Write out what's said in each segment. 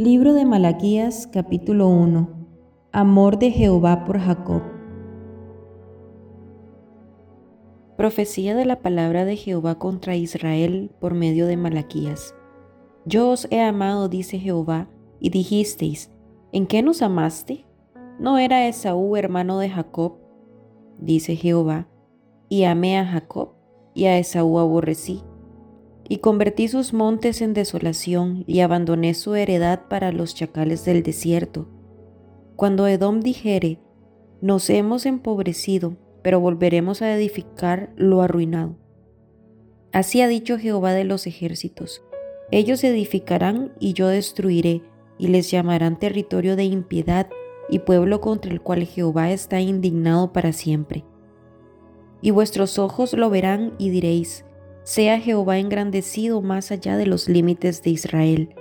Libro de Malaquías capítulo 1 Amor de Jehová por Jacob Profecía de la palabra de Jehová contra Israel por medio de Malaquías. Yo os he amado, dice Jehová, y dijisteis, ¿en qué nos amaste? ¿No era Esaú hermano de Jacob? Dice Jehová, y amé a Jacob, y a Esaú aborrecí y convertí sus montes en desolación y abandoné su heredad para los chacales del desierto. Cuando Edom dijere, nos hemos empobrecido, pero volveremos a edificar lo arruinado. Así ha dicho Jehová de los ejércitos, ellos edificarán y yo destruiré, y les llamarán territorio de impiedad y pueblo contra el cual Jehová está indignado para siempre. Y vuestros ojos lo verán y diréis, sea Jehová engrandecido más allá de los límites de Israel.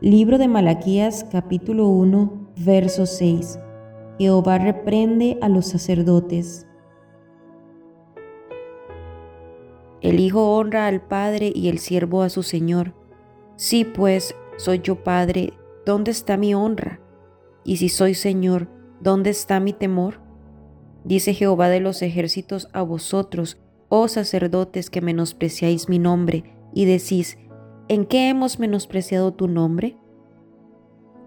Libro de Malaquías capítulo 1 verso 6 Jehová reprende a los sacerdotes. El Hijo honra al Padre y el siervo a su Señor. Si pues soy yo Padre, ¿dónde está mi honra? Y si soy Señor, ¿dónde está mi temor? Dice Jehová de los ejércitos a vosotros, oh sacerdotes que menospreciáis mi nombre, y decís, ¿en qué hemos menospreciado tu nombre?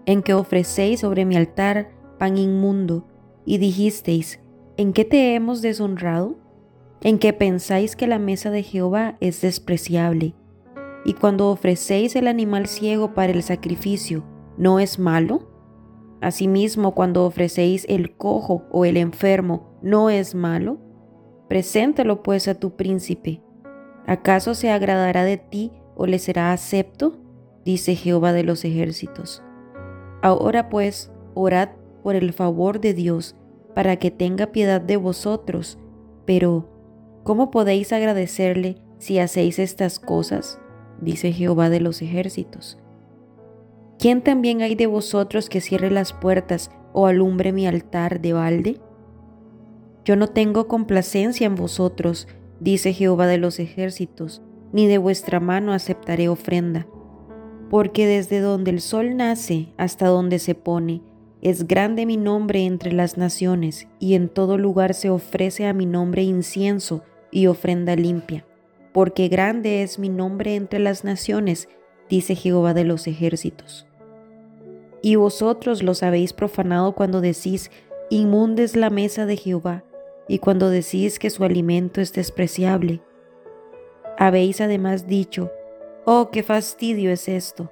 En que ofrecéis sobre mi altar pan inmundo, y dijisteis, ¿en qué te hemos deshonrado? En que pensáis que la mesa de Jehová es despreciable, y cuando ofrecéis el animal ciego para el sacrificio, ¿no es malo? Asimismo, cuando ofrecéis el cojo o el enfermo, ¿no es malo? Preséntalo pues a tu príncipe. ¿Acaso se agradará de ti o le será acepto? Dice Jehová de los ejércitos. Ahora pues, orad por el favor de Dios, para que tenga piedad de vosotros. Pero, ¿cómo podéis agradecerle si hacéis estas cosas? Dice Jehová de los ejércitos. ¿Quién también hay de vosotros que cierre las puertas o alumbre mi altar de balde? Yo no tengo complacencia en vosotros, dice Jehová de los ejércitos, ni de vuestra mano aceptaré ofrenda. Porque desde donde el sol nace hasta donde se pone, es grande mi nombre entre las naciones, y en todo lugar se ofrece a mi nombre incienso y ofrenda limpia. Porque grande es mi nombre entre las naciones, dice Jehová de los ejércitos. Y vosotros los habéis profanado cuando decís, inmundes la mesa de Jehová, y cuando decís que su alimento es despreciable. Habéis además dicho, oh, qué fastidio es esto,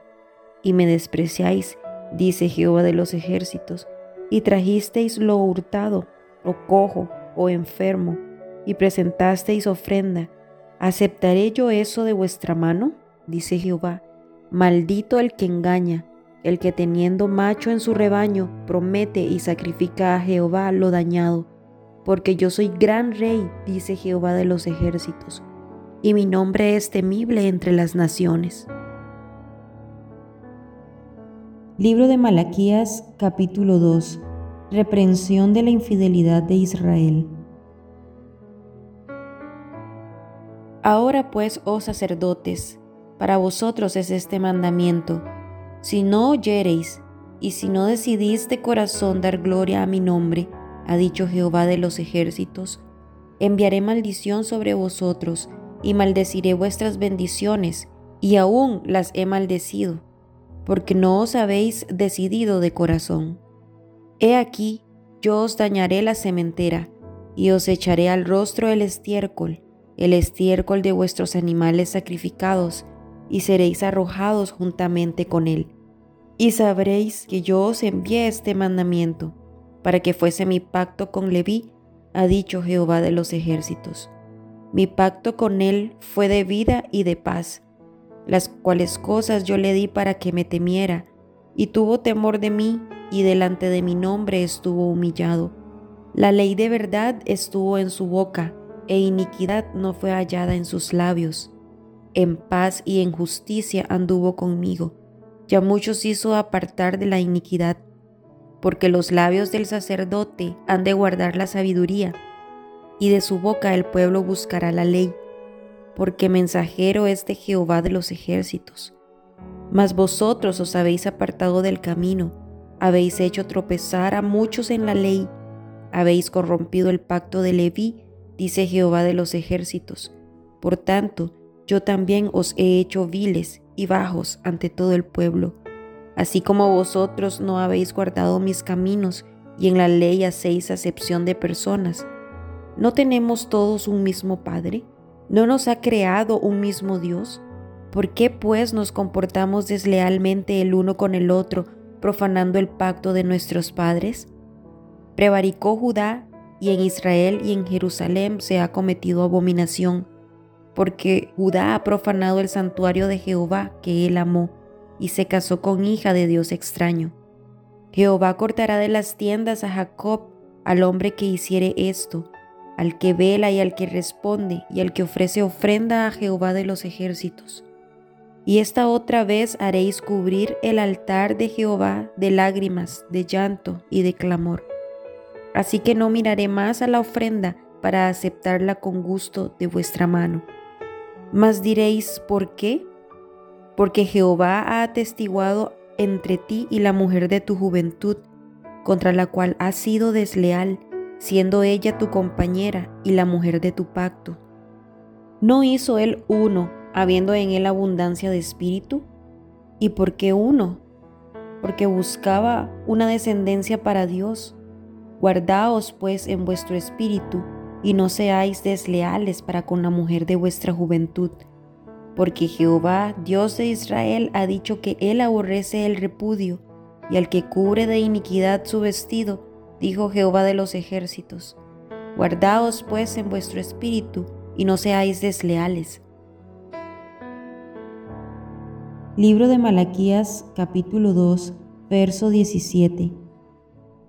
y me despreciáis, dice Jehová de los ejércitos, y trajisteis lo hurtado, o cojo, o enfermo, y presentasteis ofrenda. ¿Aceptaré yo eso de vuestra mano? dice Jehová. Maldito el que engaña el que teniendo macho en su rebaño promete y sacrifica a Jehová lo dañado, porque yo soy gran rey, dice Jehová de los ejércitos, y mi nombre es temible entre las naciones. Libro de Malaquías capítulo 2 Reprensión de la infidelidad de Israel Ahora pues, oh sacerdotes, para vosotros es este mandamiento si no oyereis y si no decidís de corazón dar gloria a mi nombre, ha dicho Jehová de los ejércitos, enviaré maldición sobre vosotros y maldeciré vuestras bendiciones, y aún las he maldecido, porque no os habéis decidido de corazón. He aquí, yo os dañaré la cementera, y os echaré al rostro el estiércol, el estiércol de vuestros animales sacrificados, y seréis arrojados juntamente con él y sabréis que yo os envié este mandamiento, para que fuese mi pacto con Leví, ha dicho Jehová de los ejércitos. Mi pacto con él fue de vida y de paz, las cuales cosas yo le di para que me temiera, y tuvo temor de mí, y delante de mi nombre estuvo humillado. La ley de verdad estuvo en su boca, e iniquidad no fue hallada en sus labios. En paz y en justicia anduvo conmigo. Ya muchos hizo apartar de la iniquidad, porque los labios del sacerdote han de guardar la sabiduría, y de su boca el pueblo buscará la ley, porque mensajero es de Jehová de los ejércitos. Mas vosotros os habéis apartado del camino, habéis hecho tropezar a muchos en la ley, habéis corrompido el pacto de Leví, dice Jehová de los ejércitos. Por tanto, yo también os he hecho viles y bajos ante todo el pueblo. Así como vosotros no habéis guardado mis caminos y en la ley hacéis acepción de personas, ¿no tenemos todos un mismo Padre? ¿No nos ha creado un mismo Dios? ¿Por qué pues nos comportamos deslealmente el uno con el otro, profanando el pacto de nuestros padres? Prevaricó Judá y en Israel y en Jerusalén se ha cometido abominación, porque Judá ha profanado el santuario de Jehová que él amó, y se casó con hija de Dios extraño. Jehová cortará de las tiendas a Jacob al hombre que hiciere esto, al que vela y al que responde, y al que ofrece ofrenda a Jehová de los ejércitos. Y esta otra vez haréis cubrir el altar de Jehová de lágrimas, de llanto y de clamor Así que no miraré más a la ofrenda para aceptarla con gusto de vuestra mano. Mas diréis, ¿por qué? Porque Jehová ha atestiguado entre ti y la mujer de tu juventud, contra la cual has sido desleal, siendo ella tu compañera y la mujer de tu pacto. ¿No hizo él uno, habiendo en él abundancia de espíritu? ¿Y por qué uno? Porque buscaba una descendencia para Dios Guardaos pues en vuestro espíritu y no seáis desleales para con la mujer de vuestra juventud, porque Jehová, Dios de Israel, ha dicho que Él aborrece el repudio, y al que cubre de iniquidad su vestido, dijo Jehová de los ejércitos. Guardaos pues en vuestro espíritu y no seáis desleales. Libro de Malaquías capítulo 2, verso 17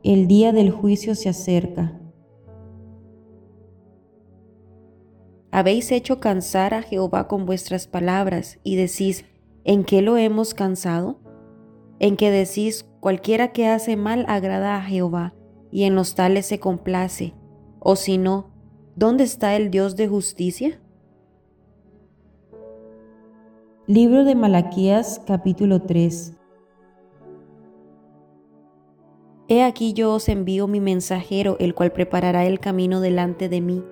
el día del juicio se acerca. Habéis hecho cansar a Jehová con vuestras palabras y decís, ¿en qué lo hemos cansado? En que decís, cualquiera que hace mal agrada a Jehová, y en los tales se complace, o si no, ¿dónde está el Dios de justicia? Libro de Malaquías capítulo 3 He aquí yo os envío mi mensajero, el cual preparará el camino delante de mí.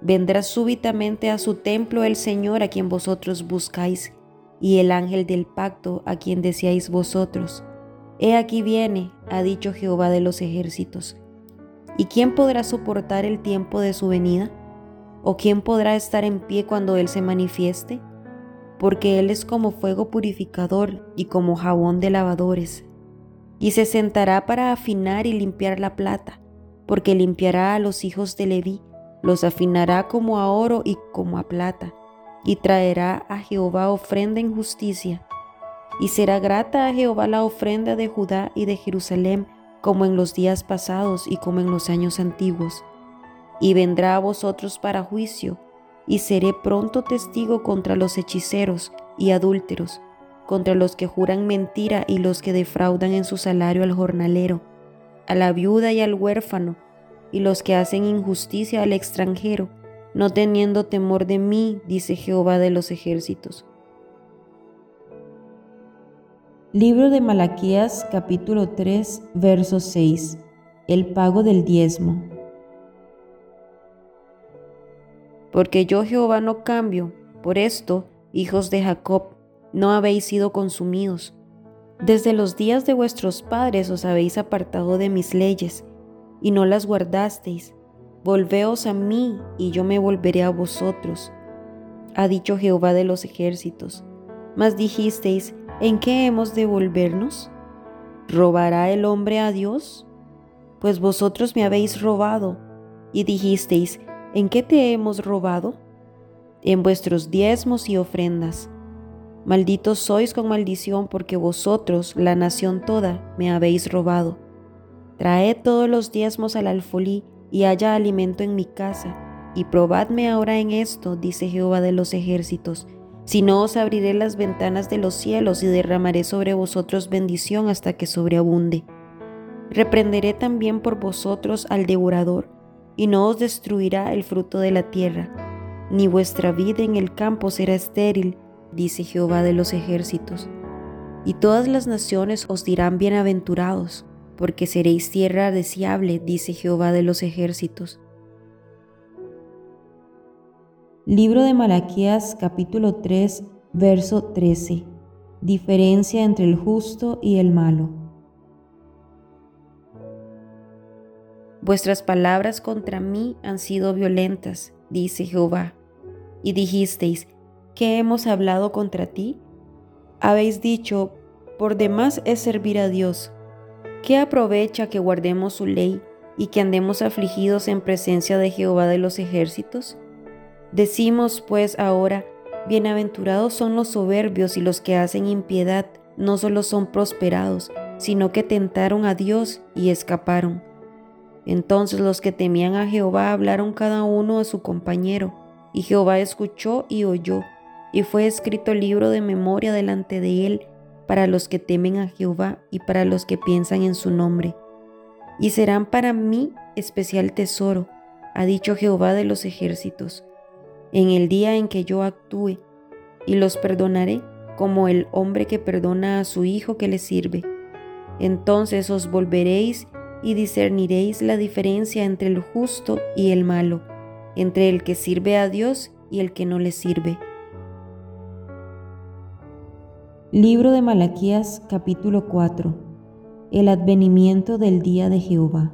Vendrá súbitamente a su templo el Señor a quien vosotros buscáis, y el ángel del pacto a quien deseáis vosotros. He aquí viene, ha dicho Jehová de los ejércitos. ¿Y quién podrá soportar el tiempo de su venida? ¿O quién podrá estar en pie cuando Él se manifieste? Porque Él es como fuego purificador y como jabón de lavadores y se sentará para afinar y limpiar la plata, porque limpiará a los hijos de Leví, los afinará como a oro y como a plata, y traerá a Jehová ofrenda en justicia. Y será grata a Jehová la ofrenda de Judá y de Jerusalén, como en los días pasados y como en los años antiguos. Y vendrá a vosotros para juicio, y seré pronto testigo contra los hechiceros y adúlteros, contra los que juran mentira y los que defraudan en su salario al jornalero, a la viuda y al huérfano, y los que hacen injusticia al extranjero, no teniendo temor de mí, dice Jehová de los ejércitos. Libro de Malaquías capítulo 3 verso 6 El pago del diezmo Porque yo Jehová no cambio, por esto, hijos de Jacob, no habéis sido consumidos. Desde los días de vuestros padres os habéis apartado de mis leyes, y no las guardasteis. Volveos a mí, y yo me volveré a vosotros, ha dicho Jehová de los ejércitos. Mas dijisteis, ¿en qué hemos de volvernos? ¿Robará el hombre a Dios? Pues vosotros me habéis robado, y dijisteis, ¿en qué te hemos robado? en vuestros diezmos y ofrendas. Malditos sois con maldición porque vosotros, la nación toda, me habéis robado. Traed todos los diezmos al alfolí y haya alimento en mi casa, y probadme ahora en esto, dice Jehová de los ejércitos, si no os abriré las ventanas de los cielos y derramaré sobre vosotros bendición hasta que sobreabunde. Reprenderé también por vosotros al devorador, y no os destruirá el fruto de la tierra, ni vuestra vida en el campo será estéril, dice Jehová de los ejércitos. Y todas las naciones os dirán bienaventurados, porque seréis tierra deseable, dice Jehová de los ejércitos. Libro de Malaquías capítulo 3, verso 13. Diferencia entre el justo y el malo. Vuestras palabras contra mí han sido violentas, dice Jehová. Y dijisteis, ¿qué hemos hablado contra ti? Habéis dicho, por demás es servir a Dios. ¿Qué aprovecha que guardemos su ley y que andemos afligidos en presencia de Jehová de los ejércitos? Decimos pues ahora, bienaventurados son los soberbios y los que hacen impiedad, no solo son prosperados, sino que tentaron a Dios y escaparon. Entonces los que temían a Jehová hablaron cada uno a su compañero, y Jehová escuchó y oyó, y fue escrito libro de memoria delante de él para los que temen a Jehová y para los que piensan en su nombre. Y serán para mí especial tesoro, ha dicho Jehová de los ejércitos, en el día en que yo actúe, y los perdonaré como el hombre que perdona a su hijo que le sirve. Entonces os volveréis y discerniréis la diferencia entre el justo y el malo, entre el que sirve a Dios y el que no le sirve. Libro de Malaquías capítulo 4 El advenimiento del día de Jehová.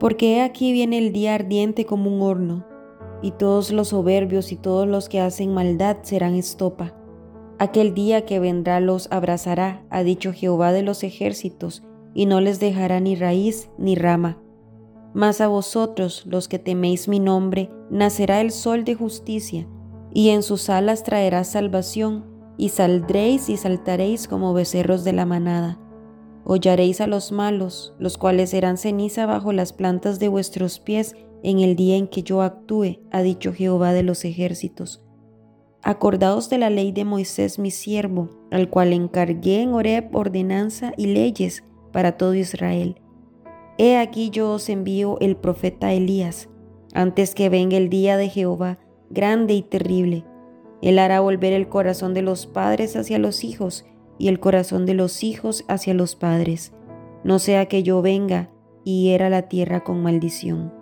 Porque aquí viene el día ardiente como un horno, y todos los soberbios y todos los que hacen maldad serán estopa. Aquel día que vendrá los abrazará, ha dicho Jehová de los ejércitos, y no les dejará ni raíz ni rama. Mas a vosotros, los que teméis mi nombre, nacerá el sol de justicia, y en sus alas traerá salvación, y saldréis y saltaréis como becerros de la manada. Hollaréis a los malos, los cuales serán ceniza bajo las plantas de vuestros pies en el día en que yo actúe, ha dicho Jehová de los ejércitos. Acordaos de la ley de Moisés mi siervo, al cual encargué en Horeb ordenanza y leyes para todo Israel. He aquí yo os envío el profeta Elías, antes que venga el día de Jehová, grande y terrible. Él hará volver el corazón de los padres hacia los hijos y el corazón de los hijos hacia los padres, no sea que yo venga y hiera la tierra con maldición.